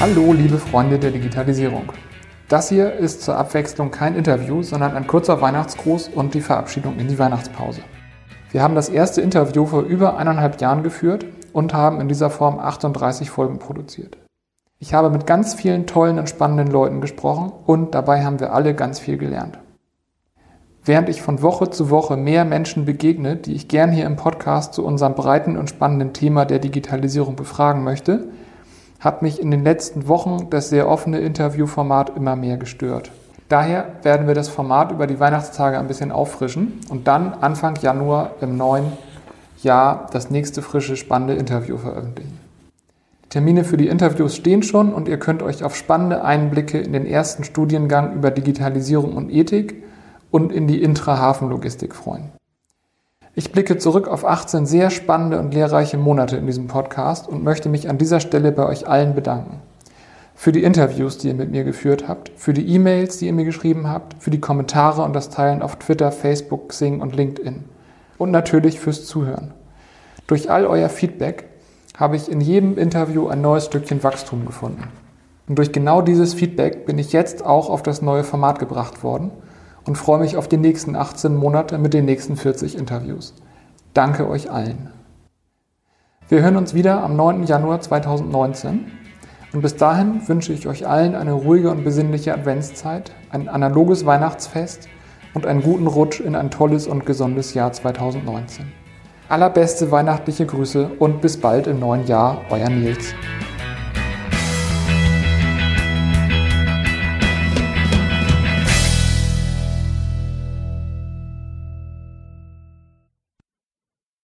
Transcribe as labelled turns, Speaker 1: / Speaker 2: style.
Speaker 1: Hallo, liebe Freunde der Digitalisierung. Das hier ist zur Abwechslung kein Interview, sondern ein kurzer Weihnachtsgruß und die Verabschiedung in die Weihnachtspause. Wir haben das erste Interview vor über eineinhalb Jahren geführt und haben in dieser Form 38 Folgen produziert. Ich habe mit ganz vielen tollen und spannenden Leuten gesprochen und dabei haben wir alle ganz viel gelernt. Während ich von Woche zu Woche mehr Menschen begegne, die ich gern hier im Podcast zu unserem breiten und spannenden Thema der Digitalisierung befragen möchte, hat mich in den letzten Wochen das sehr offene Interviewformat immer mehr gestört. Daher werden wir das Format über die Weihnachtstage ein bisschen auffrischen und dann Anfang Januar im neuen Jahr das nächste frische, spannende Interview veröffentlichen. Termine für die Interviews stehen schon und ihr könnt euch auf spannende Einblicke in den ersten Studiengang über Digitalisierung und Ethik und in die Intra-Hafenlogistik freuen. Ich blicke zurück auf 18 sehr spannende und lehrreiche Monate in diesem Podcast und möchte mich an dieser Stelle bei euch allen bedanken. Für die Interviews, die ihr mit mir geführt habt, für die E-Mails, die ihr mir geschrieben habt, für die Kommentare und das Teilen auf Twitter, Facebook, Xing und LinkedIn. Und natürlich fürs Zuhören. Durch all euer Feedback habe ich in jedem Interview ein neues Stückchen Wachstum gefunden. Und durch genau dieses Feedback bin ich jetzt auch auf das neue Format gebracht worden – und freue mich auf die nächsten 18 Monate mit den nächsten 40 Interviews. Danke euch allen. Wir hören uns wieder am 9. Januar 2019 und bis dahin wünsche ich euch allen eine ruhige und besinnliche Adventszeit, ein analoges Weihnachtsfest und einen guten Rutsch in ein tolles und gesundes Jahr 2019. Allerbeste weihnachtliche Grüße und bis bald im neuen Jahr, euer Nils.